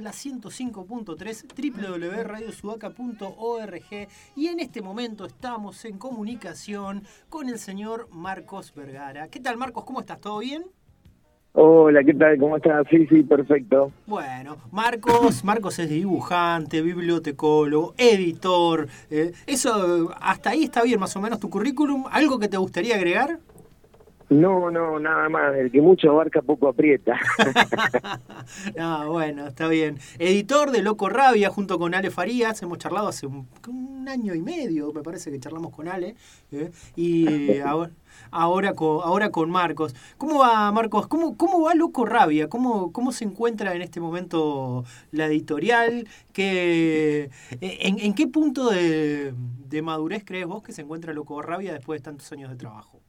la 105.3 www.radiosudaca.org y en este momento estamos en comunicación con el señor Marcos Vergara. ¿Qué tal Marcos? ¿Cómo estás? ¿Todo bien? Hola, ¿qué tal? ¿Cómo estás? Sí, sí, perfecto. Bueno, Marcos, Marcos es dibujante, bibliotecólogo, editor. Eh, eso, hasta ahí está bien, más o menos tu currículum. ¿Algo que te gustaría agregar? No, no, nada más. El que mucho abarca poco aprieta. ah, bueno, está bien. Editor de Loco Rabia junto con Ale Farías. Hemos charlado hace un, año y medio, me parece que charlamos con Ale. ¿eh? Y ahora, ahora, con, ahora con Marcos. ¿Cómo va, Marcos? ¿Cómo, cómo va Loco Rabia? ¿Cómo, ¿Cómo se encuentra en este momento la editorial? ¿Qué, en, ¿En qué punto de, de madurez crees vos que se encuentra Loco Rabia después de tantos años de trabajo?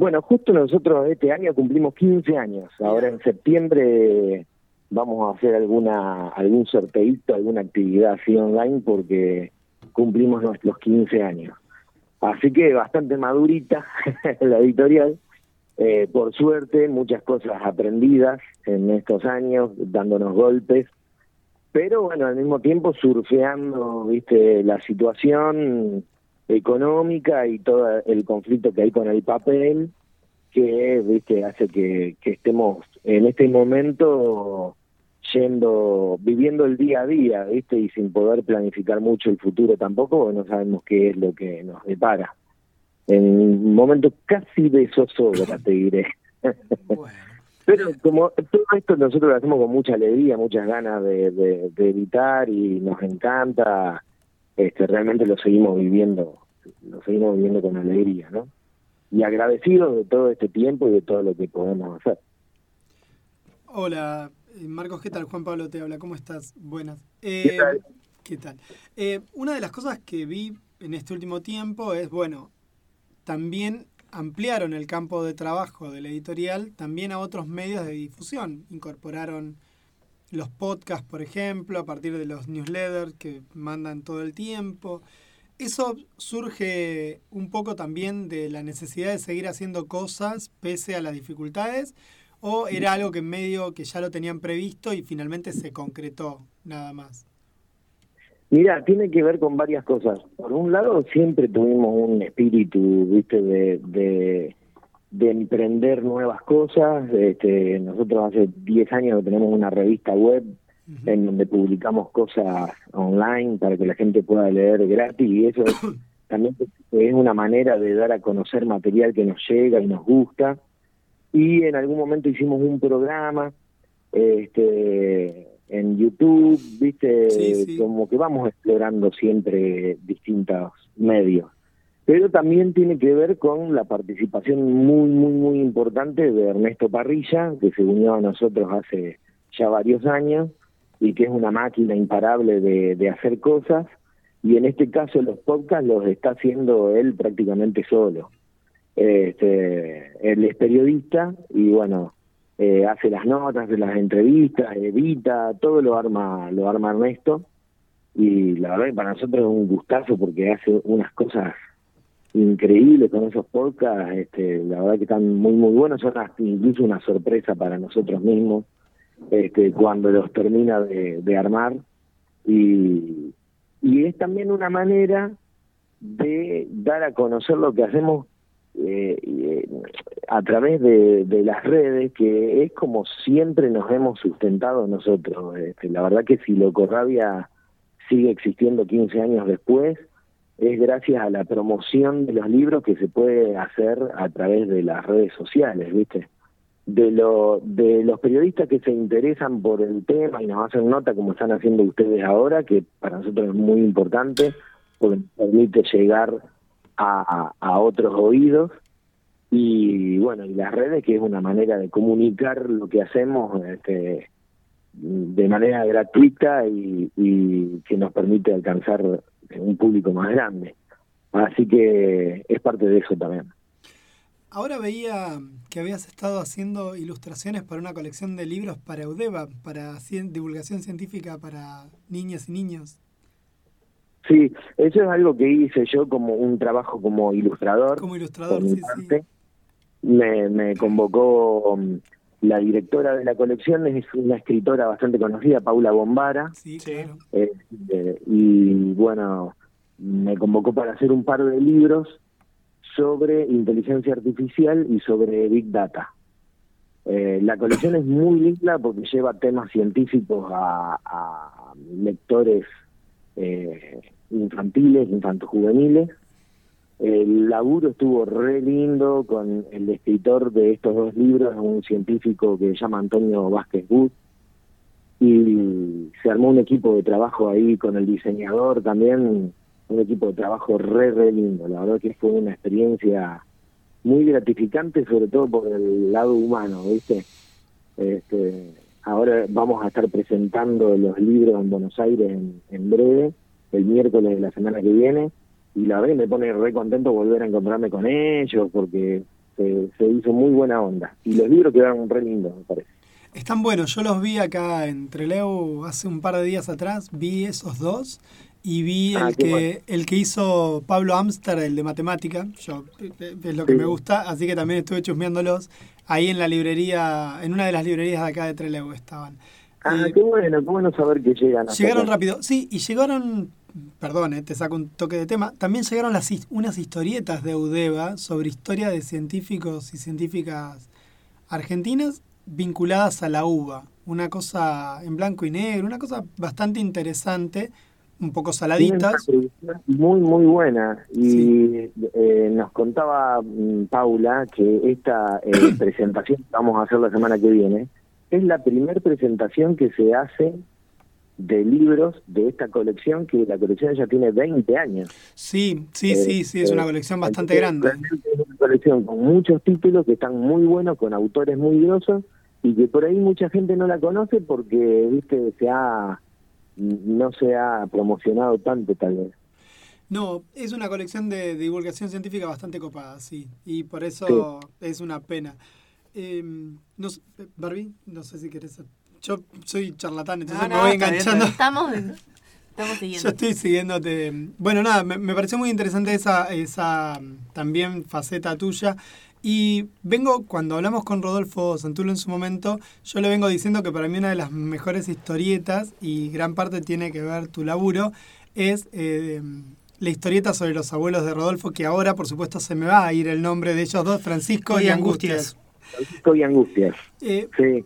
Bueno, justo nosotros este año cumplimos 15 años. Ahora en septiembre vamos a hacer alguna algún sorteito, alguna actividad así online porque cumplimos nuestros 15 años. Así que bastante madurita la editorial. Eh, por suerte, muchas cosas aprendidas en estos años, dándonos golpes, pero bueno, al mismo tiempo surfeando, viste, la situación económica y todo el conflicto que hay con el papel, que viste hace que, estemos en este momento yendo, viviendo el día a día, viste, y sin poder planificar mucho el futuro tampoco, no sabemos qué es lo que nos depara. En un momento casi de zozobra, te diré. Pero como todo esto nosotros lo hacemos con mucha alegría, muchas ganas de, de, de evitar y nos encanta este, realmente lo seguimos viviendo, lo seguimos viviendo con alegría, ¿no? Y agradecidos de todo este tiempo y de todo lo que podemos hacer. Hola, eh, Marcos, ¿qué tal? Juan Pablo te habla, ¿cómo estás? Buenas. ¿Qué eh, tal? ¿Qué tal? Eh, una de las cosas que vi en este último tiempo es, bueno, también ampliaron el campo de trabajo de la editorial también a otros medios de difusión. Incorporaron los podcasts, por ejemplo, a partir de los newsletters que mandan todo el tiempo. ¿Eso surge un poco también de la necesidad de seguir haciendo cosas pese a las dificultades? ¿O era algo que en medio que ya lo tenían previsto y finalmente se concretó nada más? Mira, tiene que ver con varias cosas. Por un lado, siempre tuvimos un espíritu, viste, de, de emprender nuevas cosas. Este, nosotros hace 10 años tenemos una revista web en donde publicamos cosas online para que la gente pueda leer gratis y eso también es una manera de dar a conocer material que nos llega y nos gusta. Y en algún momento hicimos un programa este, en YouTube, viste, como que vamos explorando siempre distintos medios pero también tiene que ver con la participación muy, muy, muy importante de Ernesto Parrilla, que se unió a nosotros hace ya varios años y que es una máquina imparable de, de hacer cosas, y en este caso los podcasts los está haciendo él prácticamente solo. Este, él es periodista y bueno, eh, hace las notas, hace las entrevistas, edita, todo lo arma, lo arma Ernesto, y la verdad que para nosotros es un gustazo porque hace unas cosas increíble con esos podcasts, este, la verdad que están muy muy buenos, son incluso una sorpresa para nosotros mismos este, cuando los termina de, armar y, y es también una manera de dar a conocer lo que hacemos eh, eh, a través de, de, las redes, que es como siempre nos hemos sustentado nosotros. Este, la verdad que si Locorrabia sigue existiendo 15 años después, es gracias a la promoción de los libros que se puede hacer a través de las redes sociales, ¿viste? De, lo, de los periodistas que se interesan por el tema y nos hacen nota como están haciendo ustedes ahora, que para nosotros es muy importante porque permite llegar a, a, otros oídos y bueno, y las redes que es una manera de comunicar lo que hacemos este, de manera gratuita y que nos permite alcanzar un público más grande. Así que es parte de eso también. Ahora veía que habías estado haciendo ilustraciones para una colección de libros para Eudeva, para divulgación científica para niñas y niños. Sí, eso es algo que hice yo como un trabajo como ilustrador. Como ilustrador, sí, sí. Me, me convocó La directora de la colección es una escritora bastante conocida, Paula Bombara. Sí, claro. Eh, eh, y bueno, me convocó para hacer un par de libros sobre inteligencia artificial y sobre Big Data. Eh, la colección es muy linda porque lleva temas científicos a, a lectores eh, infantiles, infantojuveniles. El laburo estuvo re lindo con el escritor de estos dos libros, un científico que se llama Antonio Vázquez Wood, y se armó un equipo de trabajo ahí con el diseñador también, un equipo de trabajo re, re lindo. La verdad que fue una experiencia muy gratificante, sobre todo por el lado humano, ¿viste? Este, ahora vamos a estar presentando los libros en Buenos Aires en, en breve, el miércoles de la semana que viene, y la verdad me pone re contento volver a encontrarme con ellos, porque se, se hizo muy buena onda. Y los libros quedaron re lindos, me parece. Están buenos, yo los vi acá en Treleu hace un par de días atrás, vi esos dos y vi Ah, el qué que bueno. el que hizo Pablo Amster, el de matemática, yo eh, es lo que Sí. me gusta, así que también estuve chusmeándolos ahí en la librería, en una de las librerías de acá de Treleu estaban. Ah, Eh, qué bueno, qué bueno saber que llegan. Llegaron rápido, sí, y llegaron, perdón, eh, te saco un toque de tema, también llegaron las, unas historietas de Udeva sobre historia de científicos y científicas argentinas vinculadas a la uva. Una cosa en blanco y negro, una cosa bastante interesante, un poco saladitas. muy, muy buena. Y Sí. eh, nos contaba mm, Paula que esta eh, presentación que vamos a hacer la semana que viene es la primer presentación que se hace de libros de esta colección, que la colección ya tiene 20 años. Sí, sí, Eh, sí, sí, es una eh, colección bastante grande. Es una colección con muchos títulos que están muy buenos, con autores muy grosos y que por ahí mucha gente no la conoce porque, viste, se ha no se ha promocionado tanto tal vez. No, es una colección de divulgación científica bastante copada, sí, y por eso es una pena. Eh, no, Barbie, no sé si querés... Yo soy charlatán, entonces No, me voy enganchando. Estamos, estamos siguiendo. Yo estoy siguiéndote. Bueno, nada, me, me pareció muy interesante esa, esa también faceta tuya. Y vengo, cuando hablamos con Rodolfo Santulo en su momento, yo le vengo diciendo que para mí una de las mejores historietas, y gran parte tiene que ver tu laburo, es eh, la historieta sobre los abuelos de Rodolfo, que ahora, por supuesto, se me va a ir el nombre de ellos dos, Francisco y, Y Angustias. Angustias. Francisco y Angustias. Eh, Sí,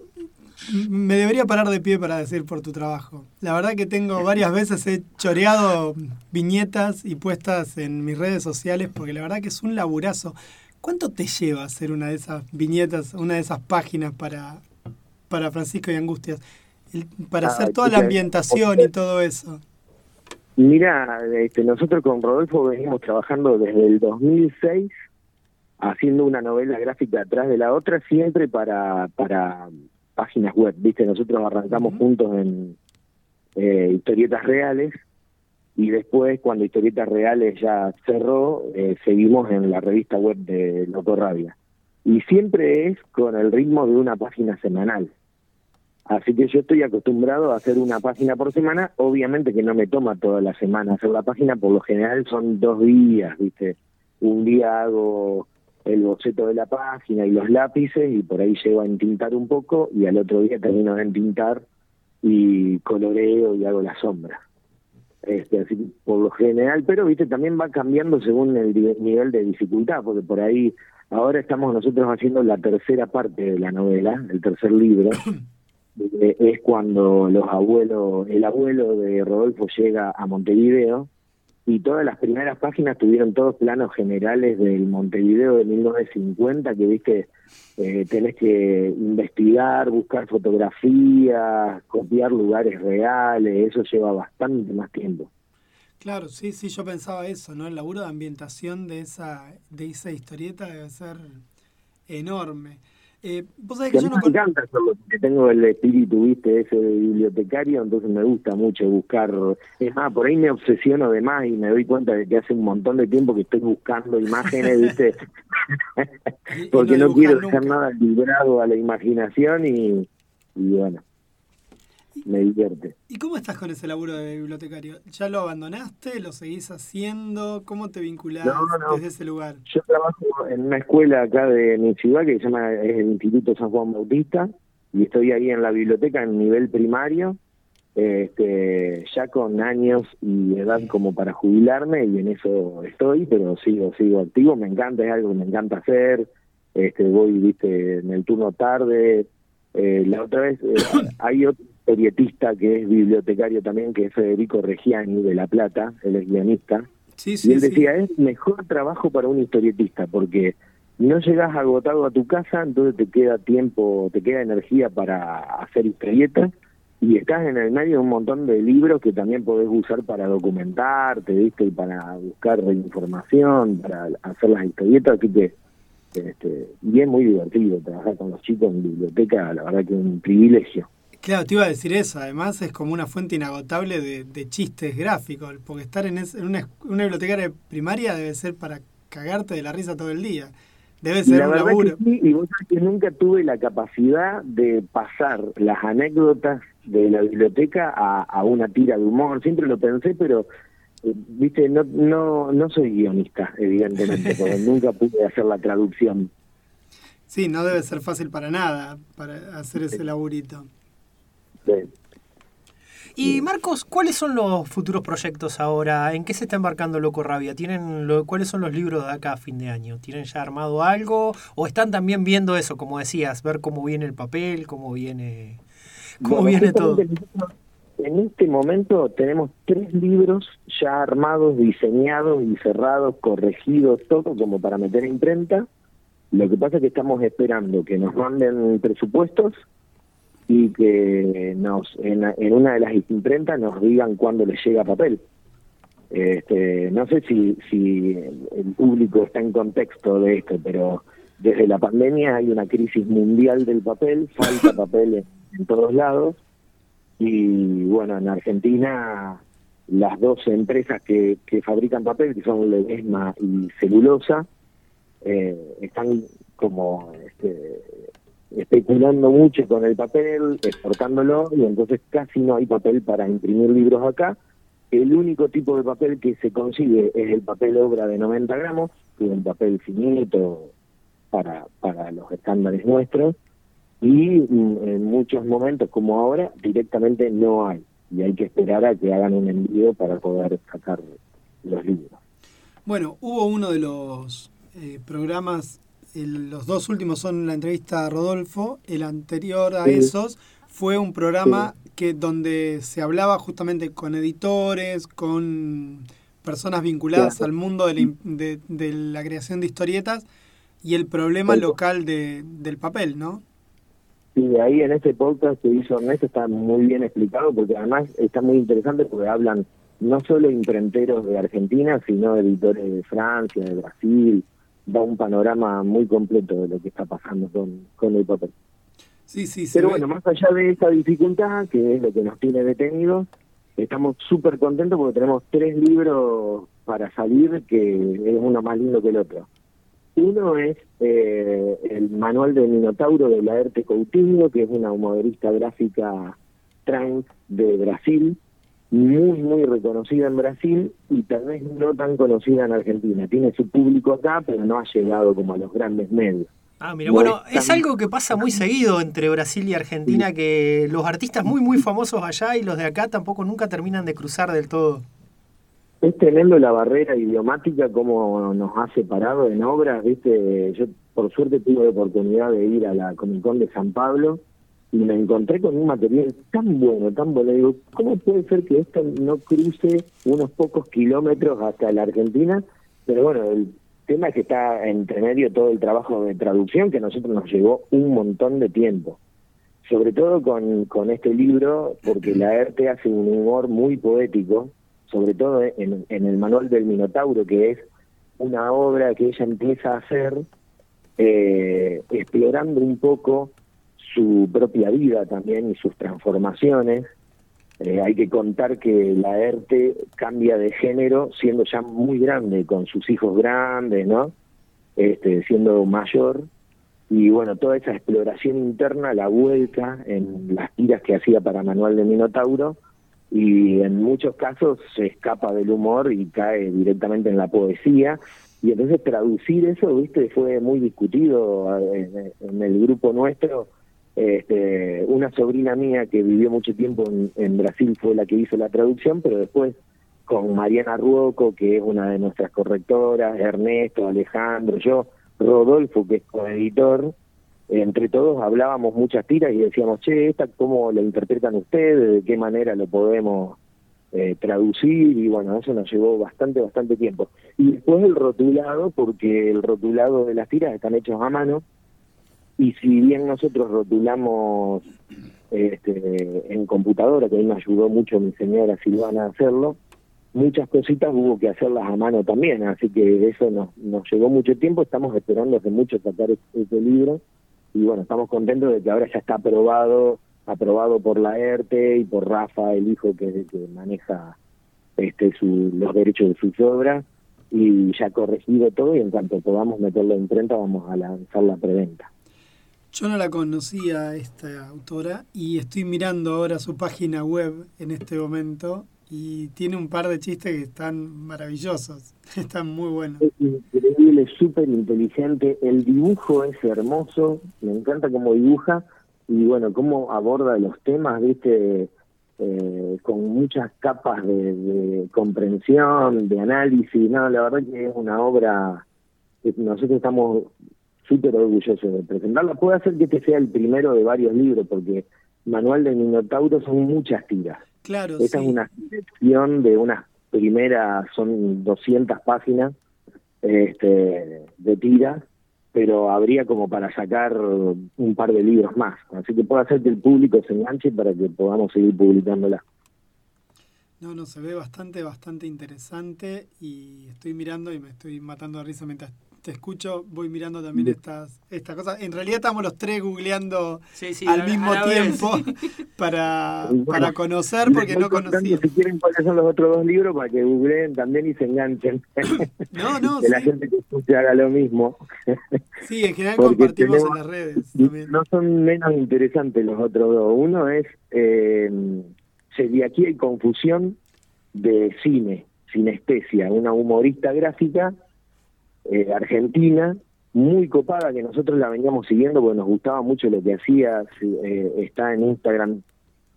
me debería parar de pie para decir por tu trabajo. La verdad que tengo varias veces he choreado viñetas y puestas en mis redes sociales porque la verdad que es un laburazo. ¿Cuánto te lleva hacer una de esas viñetas, una de esas páginas para, para Francisco y Angustias? El- para Ah, hacer toda la ambientación y todo eso. Mira, este, nosotros con Rodolfo venimos trabajando desde el 2006 haciendo una novela gráfica atrás de la otra, siempre para, para páginas web. Viste, nosotros arrancamos juntos en eh, historietas reales y después, cuando historietas reales ya cerró, eh, seguimos en la revista web de Loco Rabia. Y siempre es con el ritmo de una página semanal. Así que yo estoy acostumbrado a hacer una página por semana. Obviamente que no me toma toda la semana hacer la página, por lo general son dos días, ¿viste? Un día hago el boceto de la página y los lápices y por ahí llego a entintar un poco y al otro día termino de entintar y coloreo y hago la sombra. Este, así por lo general, pero viste también va cambiando según el nivel de dificultad, porque por ahí ahora estamos nosotros haciendo la tercera parte de la novela, el tercer libro, eh, es cuando los abuelos, el abuelo de Rodolfo llega a Montevideo y todas las primeras páginas tuvieron todos planos generales del Montevideo de 1950 que viste eh, tenés que investigar, buscar fotografías, copiar lugares reales, eso lleva bastante más tiempo. Claro, sí, sí, yo pensaba eso, ¿no? El laburo de ambientación de esa, de esa historieta debe ser enorme. Eh, vos sabés Que yo no me encanta porque tengo el espíritu, viste, ese de bibliotecario, entonces me gusta mucho buscar. Es más, por ahí me obsesiono de más y me doy cuenta de que hace un montón de tiempo que estoy buscando imágenes, viste, porque no, dibujar quiero dejar nada librado a la imaginación y, y bueno. Me divierte. ¿Y cómo estás con ese laburo de bibliotecario? ¿Ya lo abandonaste? ¿Lo seguís haciendo? ¿Cómo te vinculás No, no. desde ese lugar? Yo trabajo en una escuela acá de mi ciudad que se llama el Instituto San Juan Bautista y estoy ahí en la biblioteca en nivel primario, este, ya con años y edad como para jubilarme y en eso estoy, pero sigo sigo activo, me encanta, es algo que me encanta hacer, este, voy, viste, en el turno tarde, eh, la otra vez eh, hay otro historietista que es bibliotecario también, que es Federico Reggiani de La Plata, él es guionista, Sí, y sí, él sí. decía, es mejor trabajo para un historietista, porque no llegas agotado a tu casa, entonces te queda tiempo, te queda energía para hacer historietas, y estás en el medio de un montón de libros que también podés usar para documentarte, ¿viste? Y para buscar información, para hacer las historietas, así que este, y es muy divertido trabajar con los chicos en biblioteca, la verdad que es un privilegio. Claro, te iba a decir eso. Además, es como una fuente inagotable de, de chistes gráficos. Porque estar en, es- en una, una biblioteca primaria debe ser para cagarte de la risa todo el día. Debe ser la un laburo. que sí, y vos sabés que nunca tuve la capacidad de pasar las anécdotas de la biblioteca a, a una tira de humor. Siempre lo pensé, pero eh, viste, no, no, no soy guionista, evidentemente, porque nunca pude hacer la traducción. Sí, no debe ser fácil para nada para hacer ese laburito. De- Y Marcos, ¿cuáles son los futuros proyectos ahora? ¿En qué se está embarcando Loco Rabia? ¿Tienen lo- ¿Cuáles son los libros de acá a fin de año? ¿Tienen ya armado algo? ¿O están también viendo eso, como decías, ver cómo viene el papel, cómo viene, cómo Bueno, viene todo? nosotros En este momento tenemos tres libros ya armados, diseñados y cerrados, corregidos, todo como para meter imprenta. Lo que pasa es que estamos esperando que nos manden presupuestos y que nos en, en una de las imprentas nos digan cuándo les llega papel. Este, no sé si, si el público está en contexto de esto, pero desde la pandemia hay una crisis mundial del papel, falta papel en, en todos lados y bueno, en Argentina las dos empresas que, que fabrican papel, que son Ledesma y Celulosa, eh, están como este, especulando mucho con el papel, exportándolo, y entonces casi no hay papel para imprimir libros acá. El único tipo de papel que se consigue es el papel obra de 90 gramos, que es un papel finito para, para los estándares nuestros, y mm, en muchos momentos como ahora directamente no hay, y hay que esperar a que hagan un envío para poder sacar los libros. Bueno, hubo uno de los eh, programas, el- los dos últimos son la entrevista a Rodolfo, el anterior a Sí. esos fue un programa que donde se hablaba justamente con editores, con personas vinculadas Claro. al mundo de la, de- de la creación de historietas y el problema Sí. local de, del papel, ¿no? Y ahí en este podcast que hizo Ernesto está muy bien explicado porque además está muy interesante porque hablan no solo imprenteros de Argentina, sino editores de Francia, de Brasil, da un panorama muy completo de lo que está pasando con, con el papel. Sí, sí, se Pero ve- bueno, más allá de esa dificultad, que es lo que nos tiene detenidos, estamos súper contentos porque tenemos tres libros para salir, que es uno más lindo que el otro. Uno es eh, el manual de Minotauro de Laerte Coutinho, que es una humorista gráfica trans de Brasil, muy, muy reconocida en Brasil y tal vez no tan conocida en Argentina. Tiene su público acá, pero no ha llegado como a los grandes medios. Ah, mira, No bueno, es algo que pasa muy seguido entre Brasil y Argentina, que los artistas muy, muy famosos allá y los de acá tampoco nunca terminan de cruzar del todo. Es tremendo la barrera idiomática como nos ha separado en obras, ¿viste? Yo por suerte tuve la oportunidad de ir a la Comic Con de San Pablo y me encontré con un material tan bueno, tan bueno. Digo, ¿cómo puede ser que esto no cruce unos pocos kilómetros hasta la Argentina? Pero bueno, el tema es que está entre medio todo el trabajo de traducción que a nosotros nos llevó un montón de tiempo. Sobre todo con, con este libro, porque la ERTE hace un humor muy poético, sobre todo en, en el manual del Minotauro, que es una obra que ella empieza a hacer eh, explorando un poco su propia vida también y sus transformaciones. Eh, hay que contar que la ERTE cambia de género siendo ya muy grande, con sus hijos grandes, ¿no? Este, siendo mayor. y bueno, toda esa exploración interna la vuelta en las tiras que hacía para Manual de Minotauro y en muchos casos se escapa del humor y cae directamente en la poesía y entonces traducir eso, viste, fue muy discutido en, en el grupo nuestro. Este, una sobrina mía que vivió mucho tiempo en, Brasil fue la que hizo la traducción, pero después con Mariana Ruoco, que es una de nuestras correctoras, Ernesto, Alejandro, yo, Rodolfo, que es coeditor, entre todos hablábamos muchas tiras y decíamos, che, esta cómo la interpretan ustedes, de qué manera lo podemos eh, traducir, y bueno, eso nos llevó bastante, bastante tiempo. Y después el rotulado, porque el rotulado de las tiras están hechos a mano, y si bien nosotros rotulamos este, en computadora, que a mí me ayudó mucho mi señora Silvana a hacerlo, muchas cositas hubo que hacerlas a mano también, así que eso nos, nos llevó mucho tiempo, estamos esperando hace mucho sacar ese, libro y bueno, estamos contentos de que ahora ya está aprobado, aprobado por la ERTE y por Rafa, el hijo que, que maneja este su, los derechos de sus obras y ya corregido todo y en cuanto podamos meterlo en prenta vamos a lanzar la preventa. Yo no la conocía esta autora y estoy mirando ahora su página web en este momento y tiene un par de chistes que están maravillosos, están muy buenos. Es increíble, es súper inteligente, el dibujo es hermoso, me encanta cómo dibuja y bueno, cómo aborda los temas, viste, eh, con muchas capas de, de, comprensión, de análisis, no, la verdad que es una obra nosotros estamos súper orgullosos de presentarla. Puede hacer que este sea el primero de varios libros, porque Manual de Minotauro son muchas tiras. Claro, Esta sí. es una selección de unas primeras, son 200 páginas este, de tiras, pero habría como para sacar un par de libros más. Así que puede hacer que el público se enganche para que podamos seguir publicándola. No, no, se ve bastante, bastante interesante y estoy mirando y me estoy matando de risa mientras te escucho, voy mirando también estas, estas cosas. En realidad estamos los tres googleando Sí, sí, al a- mismo a la vez. tiempo para, bueno, para conocer porque no conocía. Si quieren cuáles son los otros dos libros para que googleen también y se enganchen. No, no, que la gente que escuche haga lo mismo. Sí, en general Porque compartimos tenemos- en las redes también. No son menos interesantes los otros dos. Uno es eh, Celiaquía y Confusión de Cine, Sinestesia, una humorista gráfica eh, argentina, muy copada, que nosotros la veníamos siguiendo porque nos gustaba mucho lo que hacía. eh, está en Instagram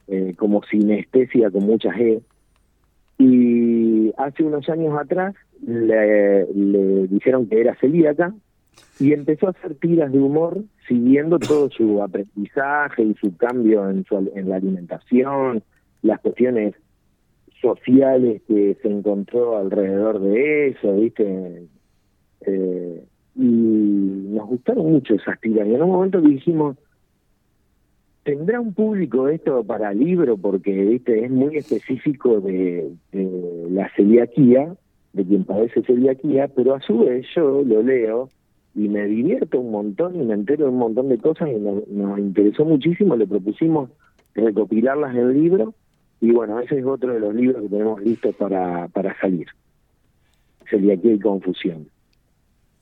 eh, como Sinestesia con mucha G. Y hace unos años atrás le, le dijeron que era celíaca y empezó a hacer tiras de humor siguiendo todo su aprendizaje y su cambio en, su, en la alimentación, las cuestiones sociales que se encontró alrededor de eso, ¿viste? Eh, y nos gustaron mucho esas tiras. Y en un momento dijimos, ¿tendrá un público esto para libro? Porque, ¿viste? Es muy específico de, la celiaquía, de quien padece celiaquía, pero a su vez yo lo leo y me divierto un montón y me entero de un montón de cosas y nos, nos interesó muchísimo, le propusimos recopilarlas en libro y bueno, ese es otro de los libros que tenemos listos para, para salir. Celiaquía y confusión.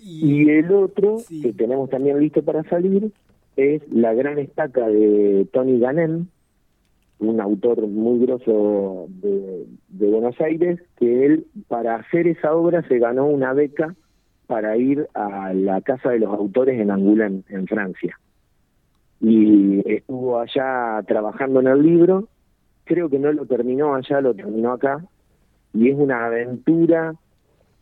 Y el otro Sí. que tenemos también listo para salir es La gran estaca de Tony Ganem, un autor muy grosso de, de Buenos Aires, que él para hacer esa obra se ganó una beca para ir a la Casa de los Autores en Angoulême, en Francia. Y estuvo allá trabajando en el libro, creo que no lo terminó allá, lo terminó acá, y es una aventura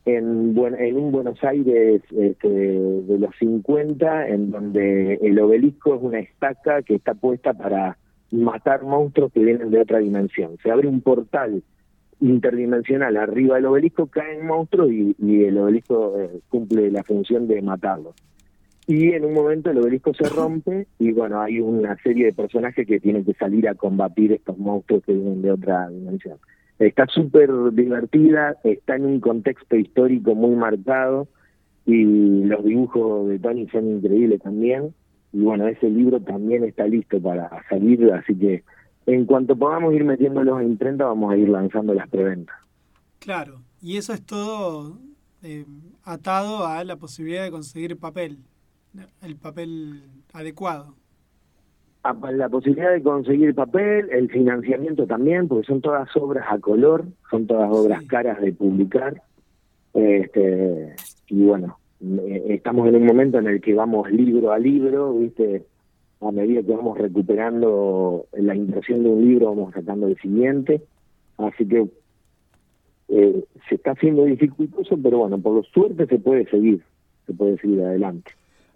en, en un Buenos Aires este, de los 50, en donde el obelisco es una estaca que está puesta para matar monstruos que vienen de otra dimensión. Se abre un portal interdimensional arriba del obelisco, caen monstruos y, y el obelisco eh, cumple la función de matarlos. Y en un momento el obelisco se rompe y bueno, hay una serie de personajes que tienen que salir a combatir estos monstruos que vienen de otra dimensión. Está súper divertida, está en un contexto histórico muy marcado y los dibujos de Tony son increíbles también. Y bueno, ese libro también está listo para salir, así que en cuanto podamos ir metiéndolos en imprenta, vamos a ir lanzando las preventas. Claro, y eso es todo eh, atado a la posibilidad de conseguir papel. el papel adecuado. La posibilidad de conseguir papel, el financiamiento también, porque son todas obras a color, son todas obras Sí. caras de publicar. Este, y bueno, eh, estamos en un momento en el que vamos libro a libro, ¿viste? A medida que vamos recuperando la impresión de un libro, vamos sacando el siguiente. Así que eh, se está haciendo dificultoso, pero bueno, por suerte se puede seguir, se puede seguir adelante.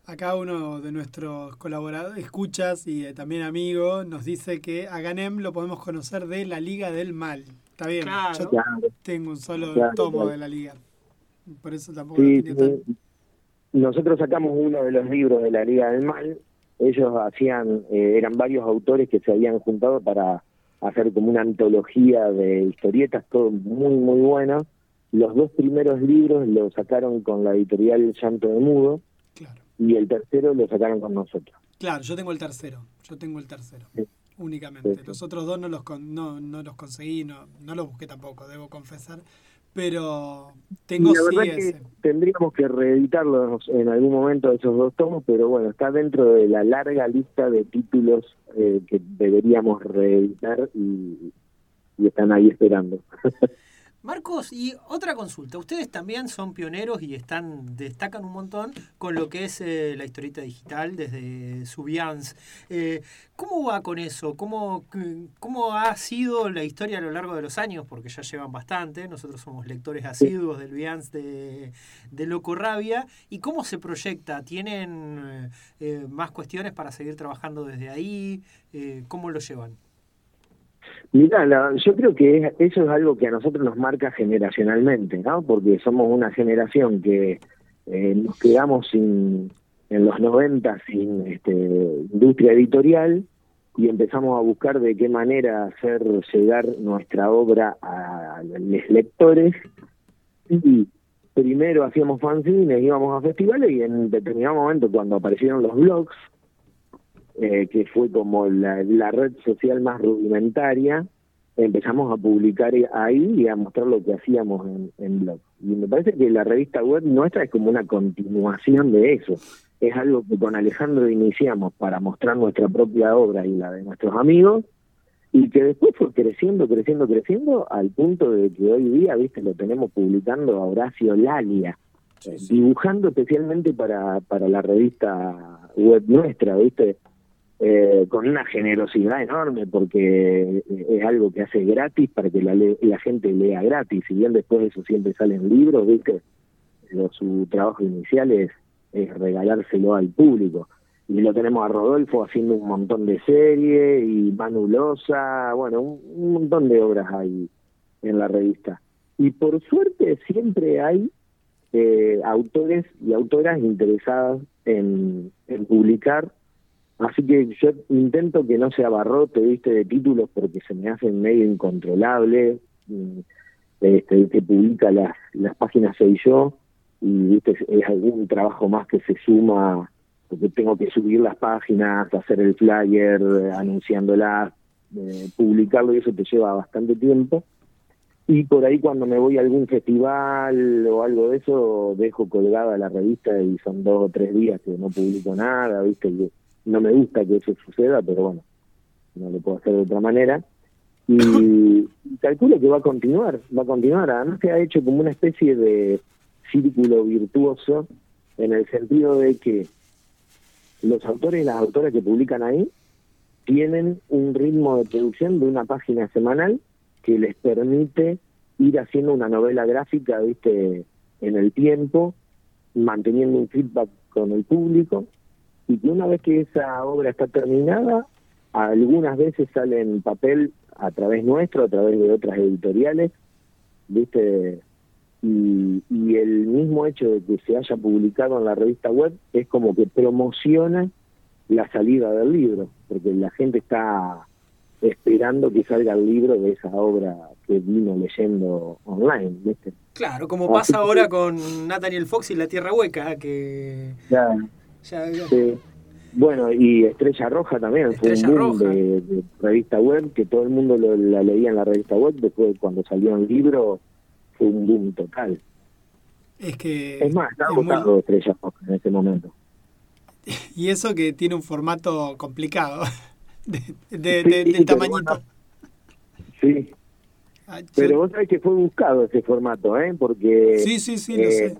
Acá uno de nuestros colaboradores, escuchas y eh, también amigo, nos dice que a Ganem lo podemos conocer de la Liga del Mal. Está bien, Claro. yo Claro. tengo un solo Claro, tomo de la Liga. Por eso tampoco Sí, lo tenía tan... sí. nosotros sacamos uno de los libros de la Liga del Mal. Ellos hacían, eh, eran varios autores que se habían juntado para hacer como una antología de historietas, todo muy, muy bueno. Los dos primeros libros los sacaron con la editorial Llanto de Mudo. Y el tercero lo sacaron con nosotros. Claro, yo tengo el tercero. Yo tengo el tercero. Sí. Únicamente. Sí. Los otros dos no los con- no, no los conseguí, no, no los busqué tampoco, debo confesar. Pero tengo la sí verdad que ese. tendríamos que reeditarlos en algún momento esos dos tomos, pero bueno, está dentro de la larga lista de títulos eh, que deberíamos reeditar y, y están ahí esperando. Marcos, y otra consulta. Ustedes también son pioneros y están destacan un montón con lo que es eh, la historieta digital desde Subians. Eh, ¿Cómo va con eso? ¿Cómo, ¿Cómo ha sido la historia a lo largo de los años? Porque ya llevan bastante. Nosotros somos lectores asiduos del Bians de, de Loco Rabia. ¿Y cómo se proyecta? ¿Tienen eh, más cuestiones para seguir trabajando desde ahí? Eh, ¿Cómo lo llevan? Mira, la- yo creo que es- eso es algo que a nosotros nos marca generacionalmente, ¿no? Porque somos una generación que eh, nos quedamos sin, en los 90 sin este, industria editorial y empezamos a buscar de qué manera hacer llegar nuestra obra a los lectores y primero hacíamos fanzines, íbamos a festivales y en determinado momento cuando aparecieron los blogs, eh, que fue como la, la red social más rudimentaria, empezamos a publicar ahí y a mostrar lo que hacíamos en, en blog. Y me parece que la revista web nuestra es como una continuación de eso. Es algo que con Alejandro iniciamos para mostrar nuestra propia obra y la de nuestros amigos, y que después fue creciendo, creciendo, creciendo, al punto de que hoy día, viste, lo tenemos publicando a Horacio Lalia, dibujando especialmente para, para la revista web nuestra, viste, eh, con una generosidad enorme porque es algo que hace gratis para que la, la gente lea gratis, si bien después de eso siempre salen libros, viste, su trabajo inicial es, regalárselo al público. Y lo tenemos a Rodolfo haciendo un montón de series y Manu Loza, bueno, un, montón de obras hay en la revista. Y por suerte siempre hay eh, autores y autoras interesadas en publicar Así que yo intento que no sea barrote, viste, de títulos porque se me hacen medio incontrolable. Mm, Este, que publica las, las páginas soy yo y viste es, algún trabajo más que se suma porque tengo que subir las páginas, hacer el flyer, anunciándolas, eh, publicarlo y eso te lleva bastante tiempo. Y por ahí cuando me voy a algún festival o algo de eso, dejo colgada la revista y son dos o tres días que no publico nada, viste, y no me gusta que eso suceda, pero bueno, no lo puedo hacer de otra manera. Y calculo que va a continuar, va a continuar. Además se ha hecho como una especie de círculo virtuoso en el sentido de que los autores y las autoras que publican ahí tienen un ritmo de producción de una página semanal que les permite ir haciendo una novela gráfica, viste, en el tiempo, manteniendo un feedback con el público, y que una vez que esa obra está terminada, algunas veces sale en papel a través nuestro, a través de otras editoriales, viste, y, y el mismo hecho de que se haya publicado en la revista web es como que promociona la salida del libro, porque la gente está esperando que salga el libro de esa obra que vino leyendo online, ¿viste? Claro, como pasa ahora con Nathaniel Fox y La Tierra Hueca, que ya sí. Bueno, y Estrella Roja también Estrella fue un boom de, de revista web, que todo el mundo lo- la leía en la revista web, después cuando salió el libro fue un boom total. Es que Es más, está es muy- agotado Estrella Roja en ese momento. Y eso que tiene un formato complicado, de, de, Sí, de- del pero tamañito. Sí, Ah, pero vos sabés que fue buscado ese formato, ¿eh? Porque sí, sí, sí, lo eh, sé.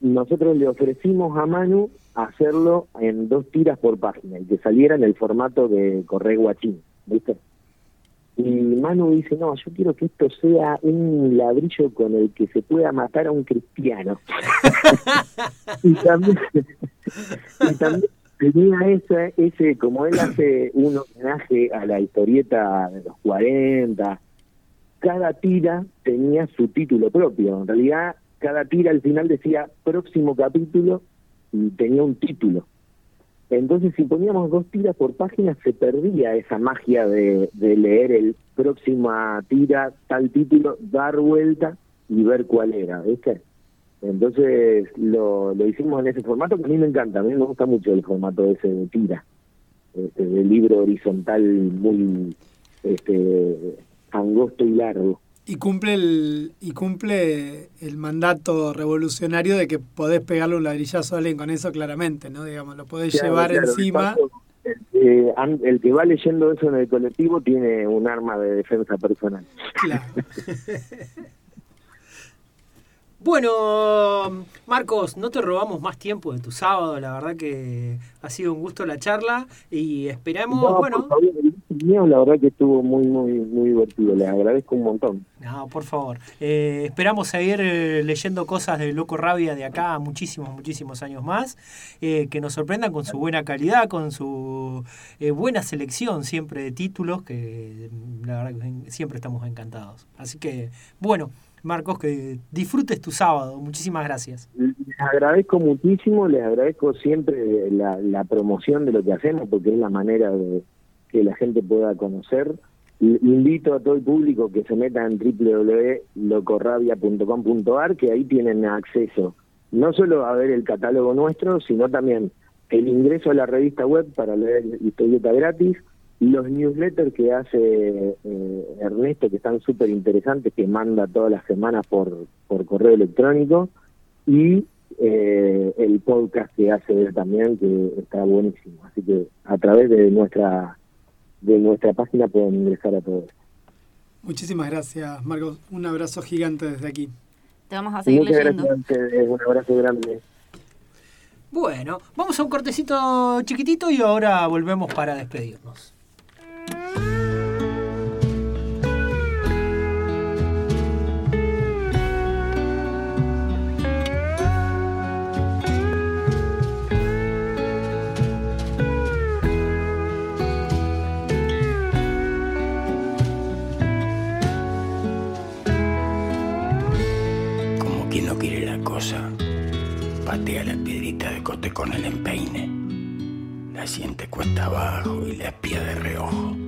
nosotros le ofrecimos a Manu hacerlo en dos tiras por página y que saliera en el formato de correo guachín, ¿viste? Y Manu dice, no, yo quiero que esto sea un ladrillo con el que se pueda matar a un cristiano. y también, y también tenía ese, ese, como él hace un homenaje a la historieta de los 40, cada tira tenía su título propio. En realidad, cada tira al final decía próximo capítulo y tenía un título. Entonces, si poníamos dos tiras por página, se perdía esa magia de, leer el próxima tira, tal título, dar vuelta y ver cuál era, ¿viste? Entonces, lo, lo hicimos en ese formato que a mí me encanta, a mí me gusta mucho el formato ese de tira, este, de libro horizontal muy este, angosto y largo. Y cumple el y cumple el mandato revolucionario de que podés pegarle un ladrillazo a alguien con eso claramente, ¿no? Digamos, lo podés Claro, llevar claro, encima. paso, eh, el que va leyendo eso en el colectivo tiene un arma de defensa personal. Claro. Bueno, Marcos, no te robamos más tiempo de tu sábado, la verdad que ha sido un gusto la charla y esperamos, No, bueno, por favor, el mío, la verdad que estuvo muy, muy, muy divertido. Les agradezco un montón. no, por favor, eh, esperamos seguir eh, leyendo cosas de Loco Rabia de acá a muchísimos, muchísimos años más, eh, que nos sorprendan con su buena calidad, con su eh, buena selección siempre de títulos, que mm, la verdad que siempre estamos encantados. Así que, bueno, Marcos, que disfrutes tu sábado, muchísimas gracias. Les agradezco muchísimo, les agradezco siempre la, la promoción de lo que hacemos, porque es la manera de que la gente pueda conocer. Invito a todo el público que se meta en www.locorrabia.com.ar, que ahí tienen acceso no solo a ver el catálogo nuestro, sino también el ingreso a la revista web para leer historieta gratis, los newsletters que hace eh, Ernesto, que están súper interesantes, que manda todas las semanas por, por correo electrónico, y eh, el podcast que hace él también, que está buenísimo. Así que a través de nuestra de nuestra página pueden ingresar a todo esto. Muchísimas gracias, Marcos. Un abrazo gigante desde aquí. Te vamos a seguir Muchas leyendo. gracias un abrazo grande. Bueno, vamos a un cortecito chiquitito y ahora volvemos para despedirnos. Con el empeine. La siente cuesta abajo y la espía de reojo.